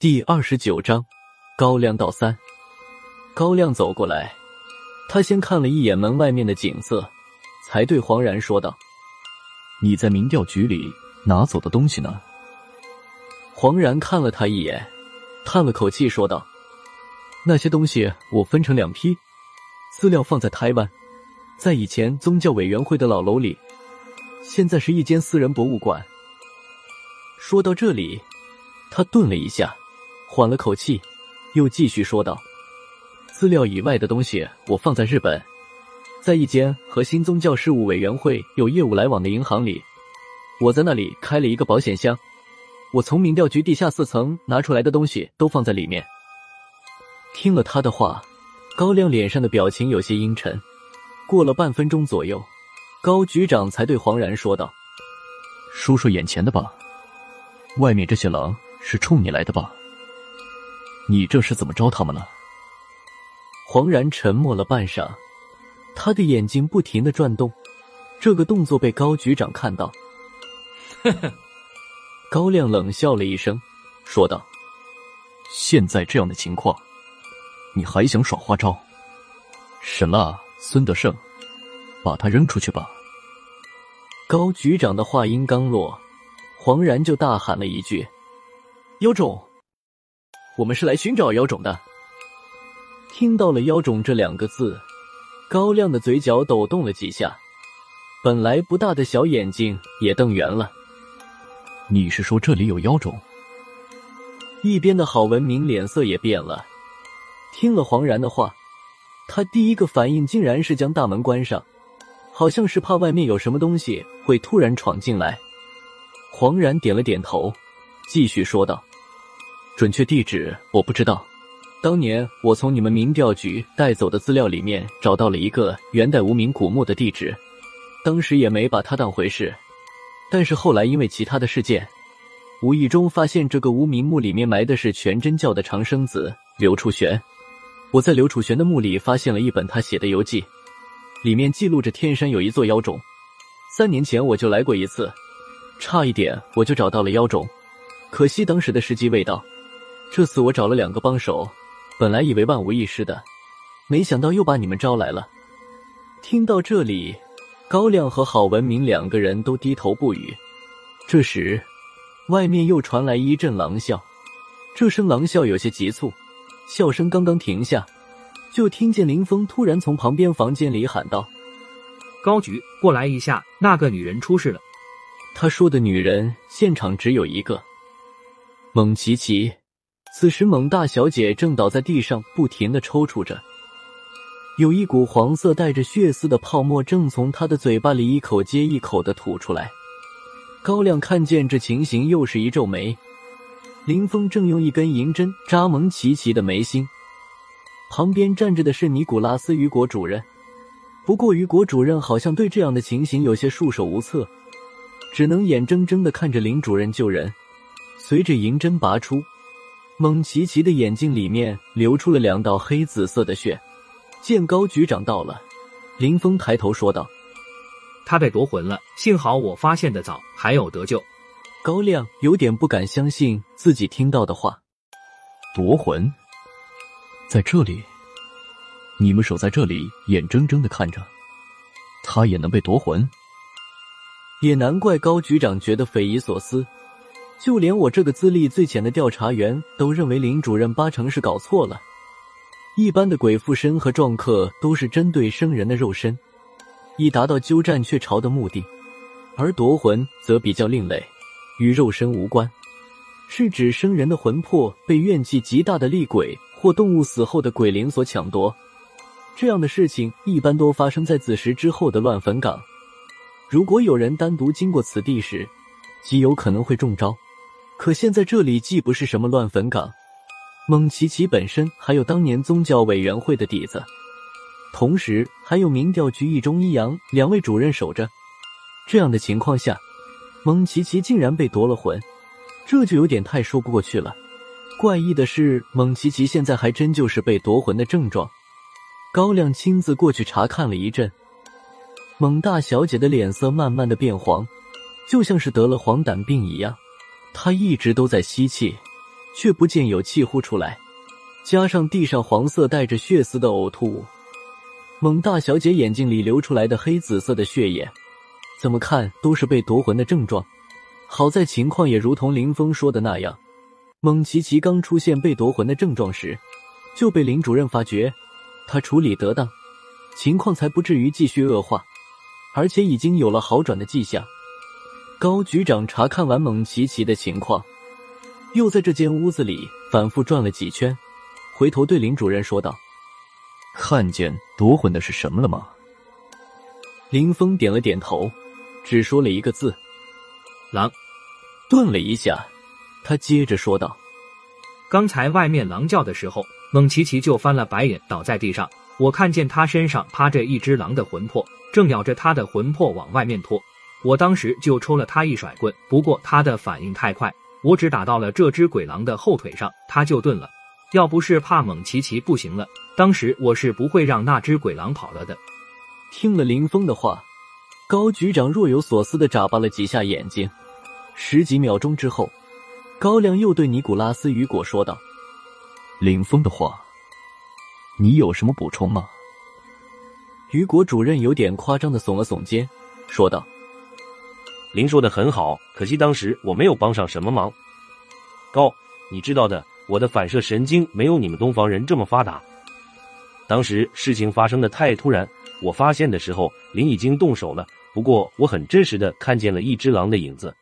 第二十九章，高亮到三。高亮走过来，他先看了一眼门外面的景色，才对黄然说道：“你在民调局里拿走的东西呢？”黄然看了他一眼，叹了口气说道：“那些东西我分成两批，资料放在台湾，在以前宗教委员会的老楼里，现在是一间私人博物馆。”说到这里，他顿了一下。缓了口气，又继续说道：“资料以外的东西，我放在日本，在一间和新宗教事务委员会有业务来往的银行里。我在那里开了一个保险箱，我从民调局地下四层拿出来的东西都放在里面。”听了他的话，高亮脸上的表情有些阴沉。过了半分钟左右，高局长才对黄然说道：“说说眼前的吧，外面这些狼是冲你来的吧？”你这是怎么着他们了？黄然沉默了半晌，他的眼睛不停的转动，这个动作被高局长看到。呵呵，高亮冷笑了一声，说道：“现在这样的情况，你还想耍花招？沈了，孙德胜，把他扔出去吧。”高局长的话音刚落，黄然就大喊了一句：“有种！”我们是来寻找妖种的。听到了“妖种”这两个字，高亮的嘴角抖动了几下，本来不大的小眼睛也瞪圆了。你是说这里有妖种？一边的郝文明脸色也变了，听了黄然的话，他第一个反应竟然是将大门关上，好像是怕外面有什么东西会突然闯进来。黄然点了点头，继续说道。准确地址我不知道。当年我从你们民调局带走的资料里面找到了一个元代无名古墓的地址，当时也没把它当回事。但是后来因为其他的事件，无意中发现这个无名墓里面埋的是全真教的长生子刘楚玄。我在刘楚玄的墓里发现了一本他写的游记，里面记录着天山有一座妖冢。三年前我就来过一次，差一点我就找到了妖冢，可惜当时的时机未到。这次我找了两个帮手，本来以为万无一失的，没想到又把你们招来了。听到这里，高亮和郝文明两个人都低头不语。这时，外面又传来一阵狼笑，这声狼笑有些急促，笑声刚刚停下，就听见林峰突然从旁边房间里喊道：“高局，过来一下，那个女人出事了。”他说的女人，现场只有一个，蒙奇奇。此时，蒙大小姐正倒在地上，不停的抽搐着，有一股黄色带着血丝的泡沫正从她的嘴巴里一口接一口的吐出来。高亮看见这情形，又是一皱眉。林峰正用一根银针扎蒙奇奇的眉心，旁边站着的是尼古拉斯雨果主任。不过，雨果主任好像对这样的情形有些束手无策，只能眼睁睁的看着林主任救人。随着银针拔出。蒙奇奇的眼睛里面流出了两道黑紫色的血。见高局长到了，林峰抬头说道：“他被夺魂了，幸好我发现的早，还有得救。”高亮有点不敢相信自己听到的话：“夺魂，在这里？你们守在这里，眼睁睁的看着，他也能被夺魂？也难怪高局长觉得匪夷所思。”就连我这个资历最浅的调查员都认为林主任八成是搞错了。一般的鬼附身和撞客都是针对生人的肉身，以达到鸠占鹊巢的目的；而夺魂则比较另类，与肉身无关，是指生人的魂魄被怨气极大的厉鬼或动物死后的鬼灵所抢夺。这样的事情一般都发生在子时之后的乱坟岗。如果有人单独经过此地时，极有可能会中招。可现在这里既不是什么乱坟岗，蒙奇奇本身还有当年宗教委员会的底子，同时还有民调局一中一阳两位主任守着。这样的情况下，蒙奇奇竟然被夺了魂，这就有点太说不过去了。怪异的是，蒙奇奇现在还真就是被夺魂的症状。高亮亲自过去查看了一阵，蒙大小姐的脸色慢慢的变黄，就像是得了黄疸病一样。他一直都在吸气，却不见有气呼出来，加上地上黄色带着血丝的呕吐物，蒙大小姐眼睛里流出来的黑紫色的血液，怎么看都是被夺魂的症状。好在情况也如同林峰说的那样，蒙奇奇刚出现被夺魂的症状时，就被林主任发觉，他处理得当，情况才不至于继续恶化，而且已经有了好转的迹象。高局长查看完蒙奇奇的情况，又在这间屋子里反复转了几圈，回头对林主任说道：“看见夺魂的是什么了吗？”林峰点了点头，只说了一个字。狼，顿了一下，他接着说道：“刚才外面狼叫的时候，蒙奇奇就翻了白眼，倒在地上。我看见他身上趴着一只狼的魂魄，正咬着他的魂魄往外面拖。我当时就抽了他一甩棍，不过他的反应太快，我只打到了这只鬼狼的后腿上，他就顿了。要不是怕蒙奇奇不行了，当时我是不会让那只鬼狼跑了的。”听了林峰的话。高局长若有所思的眨巴了几下眼睛，十几秒钟之后，高亮又对尼古拉斯·雨果说道：“林峰的话，你有什么补充吗？”雨果主任有点夸张的耸了耸肩，说道：“林说的很好，可惜当时我没有帮上什么忙。高，你知道的，我的反射神经没有你们东方人这么发达。当时事情发生的太突然，我发现的时候，林已经动手了。”不过，我很真实的看见了一只狼的影子，